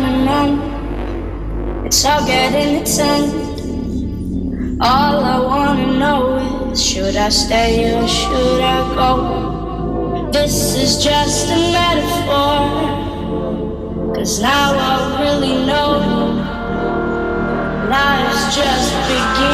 coming. It's all getting intense. All I wanna know is should I stay or should I go? This is just a metaphor. Cause now I really know life's just beginning.